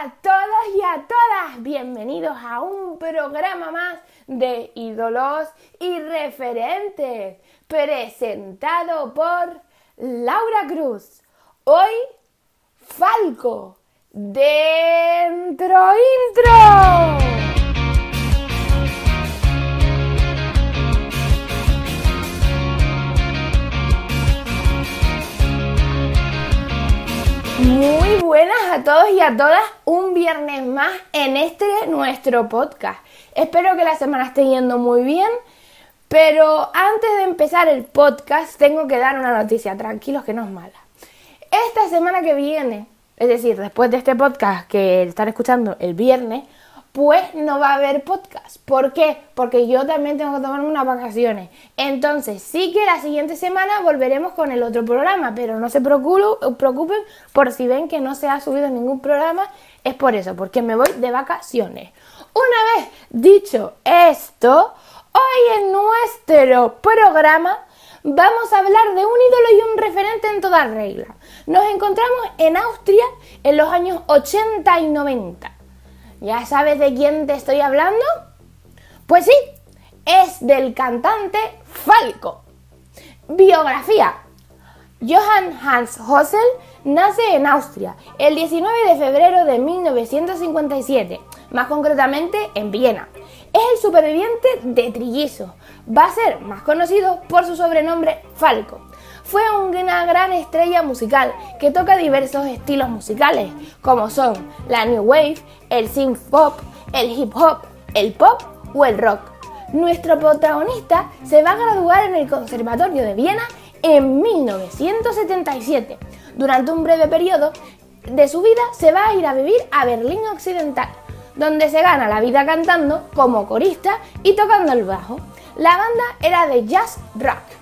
a todos y a todas, bienvenidos a un programa más de ídolos y referentes, presentado por Laura Cruz. Hoy, Falco, dentro intro. A todos y a todas, un viernes más en este nuestro podcast. Espero que la semana esté yendo muy bien, pero antes de empezar el podcast tengo que dar una noticia, tranquilos que no es mala. Esta semana que viene, es decir, después de este podcast que están escuchando el viernes, pues no va a haber podcast. ¿Por qué? Porque yo también tengo que tomarme unas vacaciones. Entonces, sí que la siguiente semana volveremos con el otro programa, pero no se preocupen por si ven que no se ha subido ningún programa, es por eso, porque me voy de vacaciones. Una vez dicho esto, hoy en nuestro programa vamos a hablar de un ídolo y un referente en toda regla. Nos encontramos en Austria en los años 80 y 90. ¿Ya sabes de quién te estoy hablando? Pues sí, es del cantante Falco. Biografía. Johann Hans Hossel nace en Austria el 19 de febrero de 1957, más concretamente en Viena. Es el superviviente de Trillizo. Va a ser más conocido por su sobrenombre Falco fue una gran estrella musical que toca diversos estilos musicales, como son la new wave, el synth pop, el hip hop, el pop o el rock. Nuestro protagonista se va a graduar en el Conservatorio de Viena en 1977. Durante un breve periodo de su vida se va a ir a vivir a Berlín Occidental, donde se gana la vida cantando como corista y tocando el bajo. La banda era de jazz rock.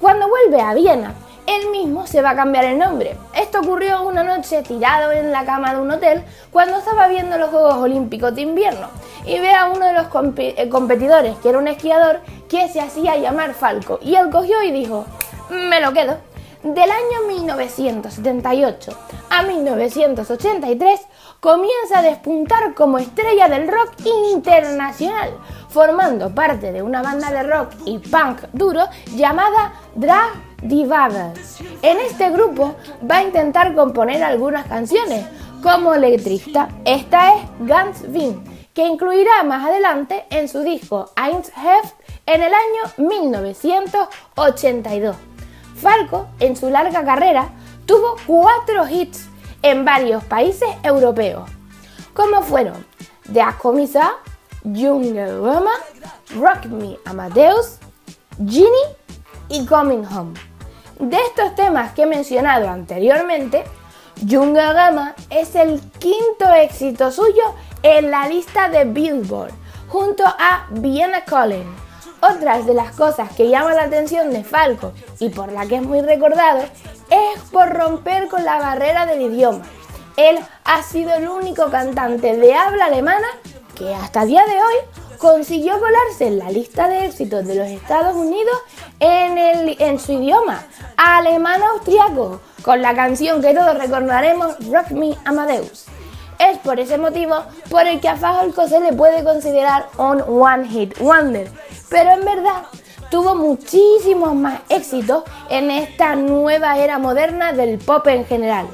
Cuando vuelve a Viena, él mismo se va a cambiar el nombre. Esto ocurrió una noche tirado en la cama de un hotel cuando estaba viendo los Juegos Olímpicos de invierno y ve a uno de los eh, competidores, que era un esquiador, que se hacía llamar Falco. Y él cogió y dijo, me lo quedo. Del año 1978 a 1983 comienza a despuntar como estrella del rock internacional, formando parte de una banda de rock y punk duro llamada Drag Divas. En este grupo va a intentar componer algunas canciones como letrista. Esta es Ganz Wien, que incluirá más adelante en su disco Eins Heft en el año 1982. Falco, en su larga carrera, tuvo cuatro hits en varios países europeos, como fueron The Acomisa, Jungle Rock Me Amadeus, Genie y Coming Home. De estos temas que he mencionado anteriormente, Jungle Gama es el quinto éxito suyo en la lista de Billboard, junto a Vienna Calling. Otras de las cosas que llaman la atención de Falco y por la que es muy recordado es por romper con la barrera del idioma. Él ha sido el único cantante de habla alemana que hasta día de hoy consiguió colarse en la lista de éxitos de los Estados Unidos en, el, en su idioma, alemán-austriaco, con la canción que todos recordaremos, Rock Me Amadeus. Es por ese motivo por el que a Falco se le puede considerar un One Hit Wonder, pero en verdad tuvo muchísimos más éxitos en esta nueva era moderna del pop en general.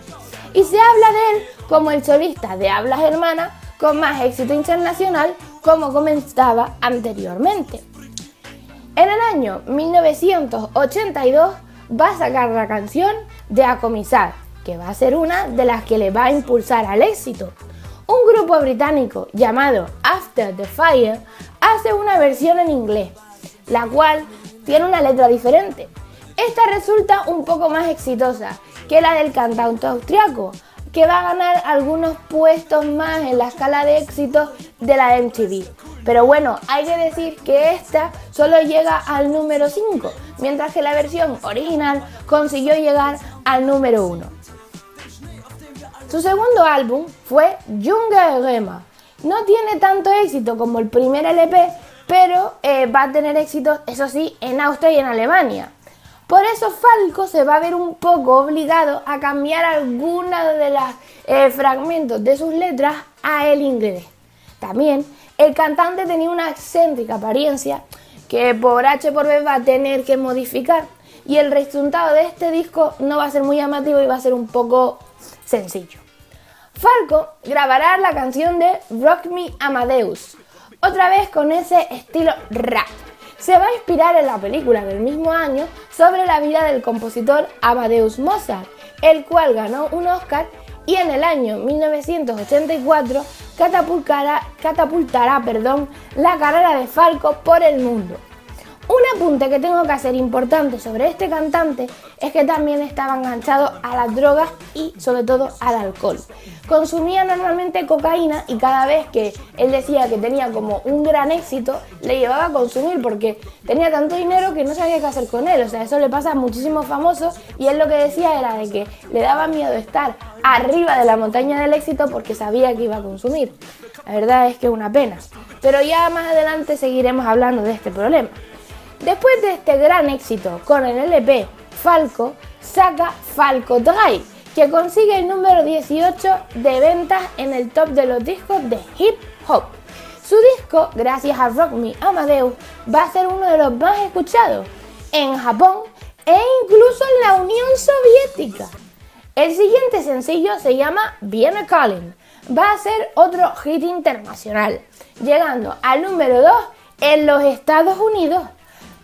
Y se habla de él como el solista de hablas hermanas con más éxito internacional como comentaba anteriormente. En el año 1982 va a sacar la canción de Acomisar, que va a ser una de las que le va a impulsar al éxito. Un grupo británico llamado After the Fire hace una versión en inglés, la cual tiene una letra diferente. Esta resulta un poco más exitosa que la del cantante austriaco, que va a ganar algunos puestos más en la escala de éxitos de la MTV. Pero bueno, hay que decir que esta solo llega al número 5, mientras que la versión original consiguió llegar al número 1. Su segundo álbum fue Junge Rema. No tiene tanto éxito como el primer LP, pero eh, va a tener éxito, eso sí, en Austria y en Alemania. Por eso Falco se va a ver un poco obligado a cambiar algunos de los eh, fragmentos de sus letras a el inglés. También el cantante tenía una excéntrica apariencia que por H por B va a tener que modificar y el resultado de este disco no va a ser muy llamativo y va a ser un poco sencillo. Falco grabará la canción de Rock Me Amadeus, otra vez con ese estilo rap. Se va a inspirar en la película del mismo año sobre la vida del compositor Amadeus Mozart, el cual ganó un Oscar y en el año 1984 catapultará, catapultará perdón, la carrera de Falco por el mundo. Un apunte que tengo que hacer importante sobre este cantante es que también estaba enganchado a las drogas y sobre todo al alcohol. Consumía normalmente cocaína y cada vez que él decía que tenía como un gran éxito, le llevaba a consumir porque tenía tanto dinero que no sabía qué hacer con él. O sea, eso le pasa a muchísimos famosos y él lo que decía era de que le daba miedo estar arriba de la montaña del éxito porque sabía que iba a consumir. La verdad es que es una pena. Pero ya más adelante seguiremos hablando de este problema. Después de este gran éxito con el LP Falco, saca Falco Drive, que consigue el número 18 de ventas en el top de los discos de hip hop. Su disco, gracias a Rock Me Amadeus, va a ser uno de los más escuchados en Japón e incluso en la Unión Soviética. El siguiente sencillo se llama Viene Calling. Va a ser otro hit internacional, llegando al número 2 en los Estados Unidos.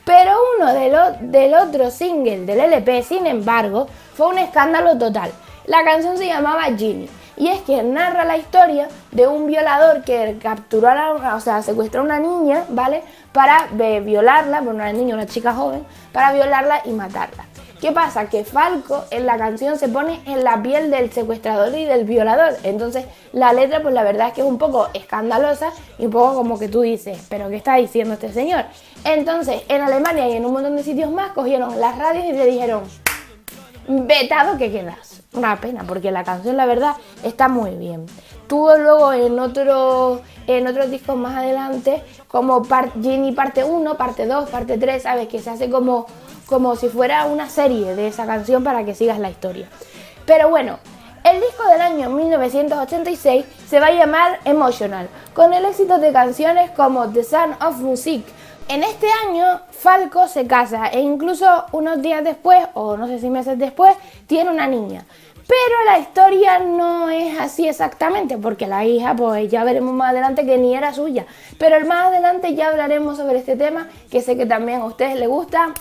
Pero uno de del otro single del LP, sin embargo, fue un escándalo total. La canción se llamaba Ginny y es que narra la historia de un violador que capturó a la, o sea, secuestró a una niña, ¿vale? Para eh, violarla, bueno, una niña, una chica joven, para violarla y matarla. ¿Qué pasa? Que Falco en la canción se pone en la piel del secuestrador y del violador. Entonces la letra pues la verdad es que es un poco escandalosa y un poco como que tú dices, pero ¿qué está diciendo este señor? Entonces en Alemania y en un montón de sitios más cogieron las radios y le dijeron, vetado que quedas. Una pena, porque la canción la verdad está muy bien. Tuvo luego en otro en otros discos más adelante, como Ginny parte 1, parte 2, parte 3, ¿sabes? Que se hace como como si fuera una serie de esa canción para que sigas la historia. Pero bueno, el disco del año 1986 se va a llamar Emotional, con el éxito de canciones como The Sound of Music. En este año, Falco se casa e incluso unos días después, o no sé si meses después, tiene una niña. Pero la historia no es así exactamente, porque la hija, pues ya veremos más adelante que ni era suya. Pero más adelante ya hablaremos sobre este tema, que sé que también a ustedes les gusta,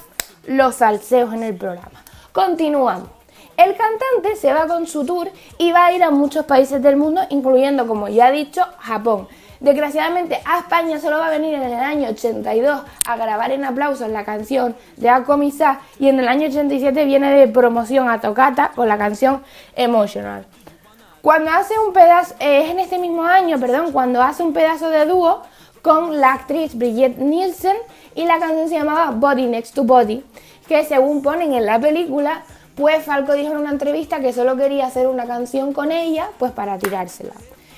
los salseos en el programa. Continuamos. El cantante se va con su tour y va a ir a muchos países del mundo, incluyendo, como ya he dicho, Japón. Desgraciadamente a España solo va a venir en el año 82 a grabar en aplausos la canción de Akomisa y en el año 87 viene de promoción a Tocata con la canción Emotional. Cuando hace un pedazo, eh, es en este mismo año, perdón, cuando hace un pedazo de dúo con la actriz Brigitte Nielsen y la canción se llamaba Body Next to Body, que según ponen en la película, pues Falco dijo en una entrevista que solo quería hacer una canción con ella, pues para tirársela.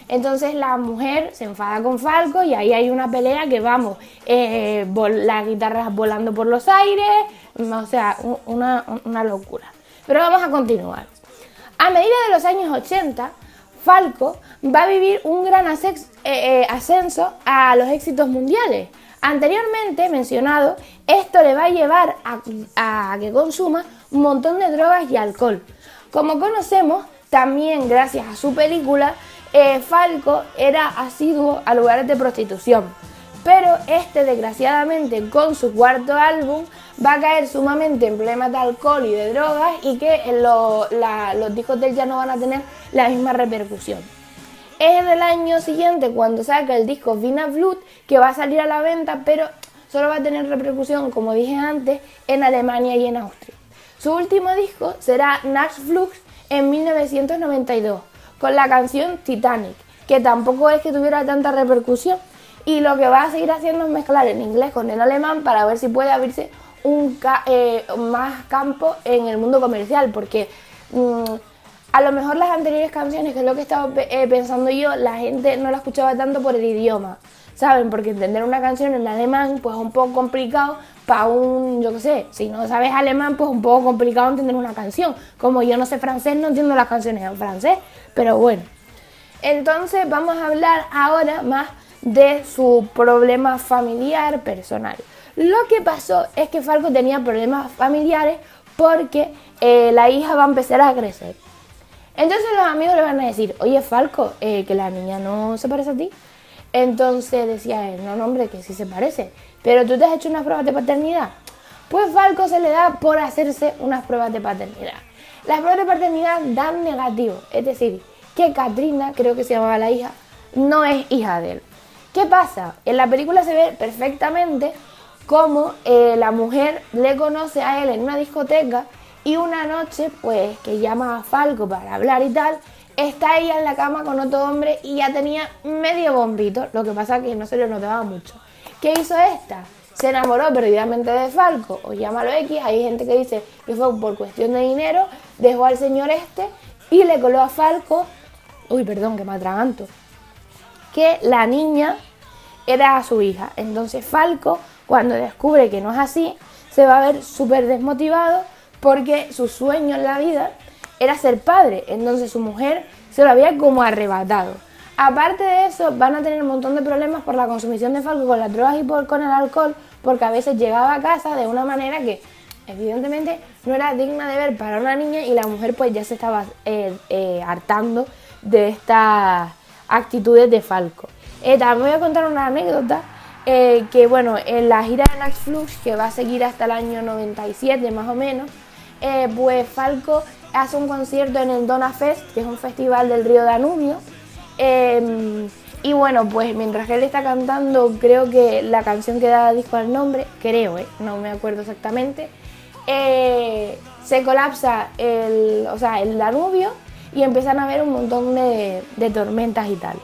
Entonces la mujer se enfada con Falco y ahí hay una pelea que vamos, eh, las guitarras volando por los aires, o sea, una, una locura. Pero vamos a continuar. A medida de los años 80, Falco va a vivir un gran eh, eh, ascenso a los éxitos mundiales. Anteriormente mencionado, esto le va a llevar a, que consuma un montón de drogas y alcohol. Como conocemos, también gracias a su película, eh, Falco era asiduo a lugares de prostitución. Pero este, desgraciadamente, con su cuarto álbum, va a caer sumamente en problemas de alcohol y de drogas y que los discos de él ya no van a tener la misma repercusión. Es en el año siguiente cuando saca el disco Vina Blood que va a salir a la venta, pero solo va a tener repercusión, como dije antes, en Alemania y en Austria. Su último disco será Nash Flux en 1992, con la canción Titanic, que tampoco es que tuviera tanta repercusión. Y lo que va a seguir haciendo es mezclar el inglés con el alemán para ver si puede abrirse un eh, más campo en el mundo comercial, porque mm, a lo mejor las anteriores canciones, que es lo que estaba eh, pensando yo, la gente no la escuchaba tanto por el idioma, ¿saben? Porque entender una canción en alemán, pues es un poco complicado para un, yo qué sé, si no sabes alemán, pues un poco complicado entender una canción. Como yo no sé francés, no entiendo las canciones en francés, pero bueno. Entonces vamos a hablar ahora más de su problema familiar personal. Lo que pasó es que Falco tenía problemas familiares porque eh, la hija va a empezar a crecer. Entonces los amigos le van a decir, oye Falco, eh, que la niña no se parece a ti. Entonces decía él, no, hombre, que sí se parece. Pero tú te has hecho unas pruebas de paternidad. Pues Falco se le da por hacerse unas pruebas de paternidad. Las pruebas de paternidad dan negativo. Es decir, que Katrina, creo que se llamaba la hija, no es hija de él. ¿Qué pasa? En la película se ve perfectamente cómo eh, la mujer le conoce a él en una discoteca y una noche, pues, que llama a Falco para hablar y tal, está ella en la cama con otro hombre y ya tenía medio bombito, lo que pasa que no se le notaba mucho. ¿Qué hizo esta? Se enamoró perdidamente de Falco, o llámalo X, hay gente que dice que fue por cuestión de dinero, dejó al señor este y le coló a Falco, uy, perdón, que me atraganto, que la niña era su hija. Entonces Falco, cuando descubre que no es así, se va a ver súper desmotivado porque su sueño en la vida era ser padre. Entonces su mujer se lo había como arrebatado. Aparte de eso, van a tener un montón de problemas por la consumición de Falco con las drogas y por, con el alcohol, porque a veces llegaba a casa de una manera que evidentemente no era digna de ver para una niña y la mujer pues ya se estaba eh, eh, hartando de estas actitudes de Falco. Eh, también voy a contar una anécdota que bueno, en la gira de Nax Flux, que va a seguir hasta el año 97 más o menos, pues Falco hace un concierto en el Dona Fest, que es un festival del río Danubio. Em, y bueno, pues mientras él está cantando, creo que la canción que da disco al nombre, creo, eh, no me acuerdo exactamente, eh, se colapsa el, o sea, el Danubio y empiezan a haber un montón de, tormentas y tal.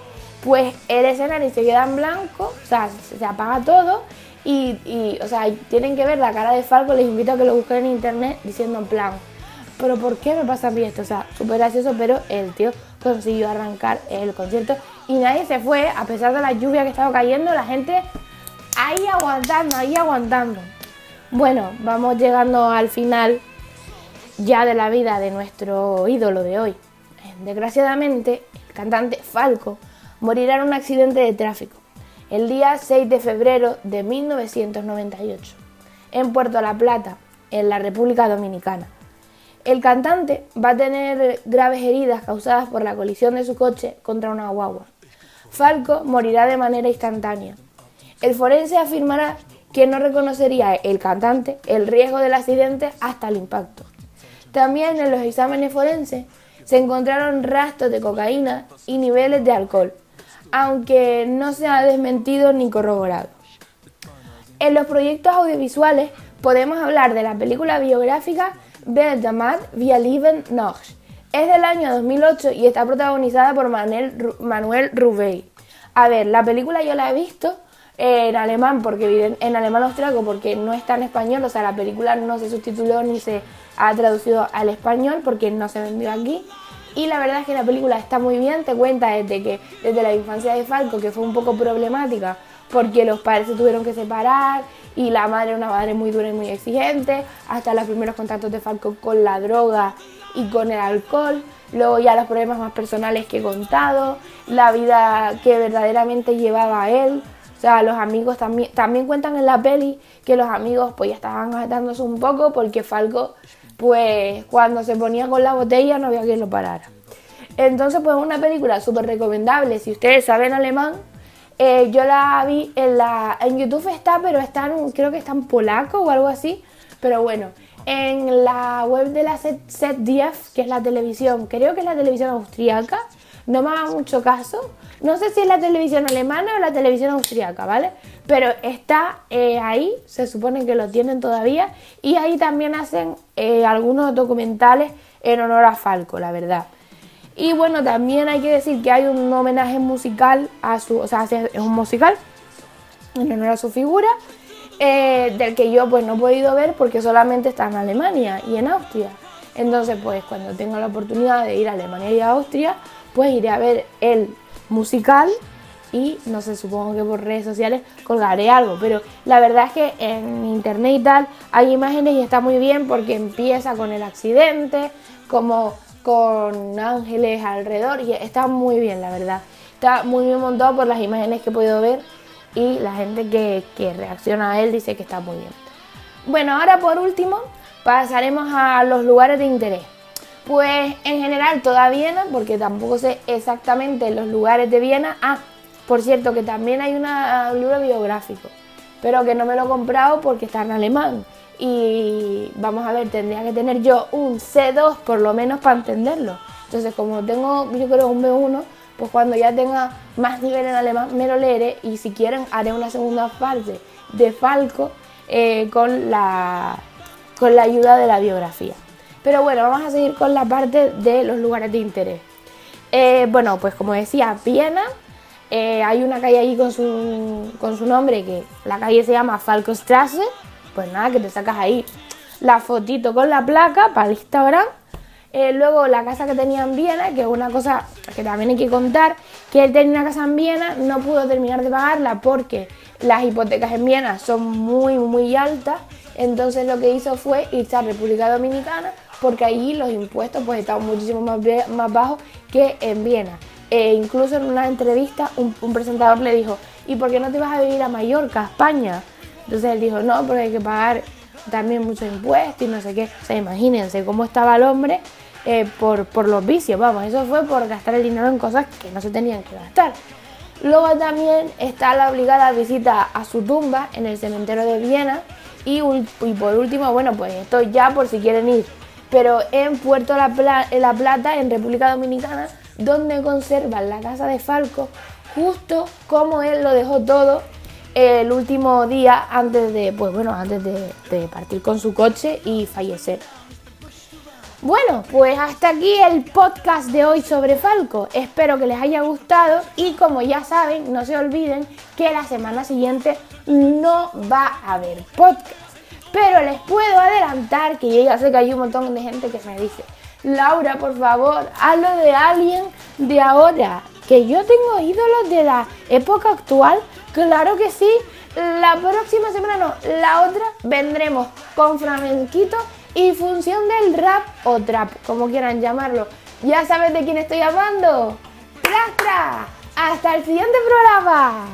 Pues el escenario se queda en blanco, o sea, se, apaga todo y, y, o sea, tienen que ver la cara de Falco, les invito a que lo busquen en internet diciendo en plan, pero ¿por qué me pasa a mí esto? O sea, súper gracioso, pero el tío consiguió arrancar el concierto y nadie se fue, a pesar de la lluvia que estaba cayendo, la gente ahí aguantando, ahí aguantando. Bueno, vamos llegando al final ya de la vida de nuestro ídolo de hoy. Desgraciadamente, el cantante Falco morirá en un accidente de tráfico el día 6 de febrero de 1998 en Puerto La Plata, en la República Dominicana. El cantante va a tener graves heridas causadas por la colisión de su coche contra una guagua. Falco morirá de manera instantánea. El forense afirmará que no reconocería el cantante el riesgo del accidente hasta el impacto. También en los exámenes forenses se encontraron rastros de cocaína y niveles de alcohol, aunque no se ha desmentido ni corroborado. En los proyectos audiovisuales podemos hablar de la película biográfica Wer via Lieben noch. Es del año 2008 y está protagonizada por Manuel, Manuel Rubey. A ver, la película yo la he visto en alemán, porque en alemán austriaco, porque no está en español, o sea, la película no se subtituló ni se ha traducido al español porque no se vendió aquí. Y la verdad es que la película está muy bien, te cuenta desde que desde la infancia de Falco, que fue un poco problemática, porque los padres se tuvieron que separar y la madre una madre muy dura y muy exigente, hasta los primeros contactos de Falco con la droga y con el alcohol, luego ya los problemas más personales que he contado, la vida que verdaderamente llevaba a él, o sea, los amigos también, también cuentan en la peli que los amigos pues ya estaban atándose un poco porque Falco pues cuando se ponía con la botella no había quien lo parara. Entonces pues una película súper recomendable, si ustedes saben alemán, eh, yo la vi en la. En YouTube está, pero está en, creo que está en polaco o algo así. Pero bueno, en la web de la ZDF, que es la televisión, creo que es la televisión austríaca, no me haga mucho caso. No sé si es la televisión alemana o la televisión austríaca, ¿vale? Pero está eh, ahí, se supone que lo tienen todavía, y ahí también hacen eh, algunos documentales en honor a Falco, la verdad. Y bueno, también hay que decir que hay un homenaje musical a su, o sea, es un musical en honor a su figura, eh, del que yo pues no he podido ver porque solamente está en Alemania y en Austria. Entonces, pues cuando tenga la oportunidad de ir a Alemania y a Austria, pues iré a ver el musical y no sé, supongo que por redes sociales colgaré algo, pero la verdad es que en internet y tal hay imágenes y está muy bien porque empieza con el accidente, como con ángeles alrededor y está muy bien, la verdad. Está muy bien montado por las imágenes que he podido ver y la gente que, que reacciona a él dice que está muy bien. Bueno, ahora por último pasaremos a los lugares de interés. Pues en general toda Viena, porque tampoco sé exactamente los lugares de Viena. Ah, por cierto, que también hay una, un libro biográfico, pero que no me lo he comprado porque está en alemán. Y vamos a ver, tendría que tener yo un C2 por lo menos para entenderlo. Entonces, como tengo, yo creo, un B1, pues cuando ya tenga más nivel en alemán me lo leeré y si quieren haré una segunda parte de Falco eh, con, la, con la ayuda de la biografía. Pero bueno, vamos a seguir con la parte de los lugares de interés. Eh, bueno, pues como decía, Viena eh, hay una calle allí con su, con su nombre, que la calle se llama Falkostrasse. Pues nada, que te sacas ahí la fotito con la placa para el Instagram. Eh, luego la casa que tenía en Viena, que es una cosa que también hay que contar, que él tenía una casa en Viena, no pudo terminar de pagarla porque las hipotecas en Viena son muy, muy altas. Entonces lo que hizo fue irse a República Dominicana porque allí los impuestos pues estaban muchísimo más, más bajos que en Viena. E incluso en una entrevista un, presentador le dijo, ¿y por qué no te vas a vivir a Mallorca, a España? Entonces él dijo, no, porque hay que pagar también muchos impuestos y no sé qué. O sea, imagínense cómo estaba el hombre eh, por, por los vicios. Vamos, eso fue por gastar el dinero en cosas que no se tenían que gastar. Luego también está la obligada visita a su tumba en el cementerio de Viena. Y, por último, bueno, pues esto ya por si quieren ir. Pero en Puerto La, La Plata, en República Dominicana, donde conservan la casa de Falco, justo como él lo dejó todo el último día antes de, pues bueno, antes de, partir con su coche y fallecer. Bueno, pues hasta aquí el podcast de hoy sobre Falco. Espero que les haya gustado y como ya saben, no se olviden que la semana siguiente no va a haber podcast. Pero les puedo adelantar que yo ya sé que hay un montón de gente que me dice, Laura, por favor, hazlo de alguien de ahora. Que yo tengo ídolos de la época actual. Claro que sí. La próxima semana no, la otra vendremos con flamenquito y función del rap o trap, como quieran llamarlo. ¿Ya sabes de quién estoy hablando? ¡Tras, Hasta el siguiente programa.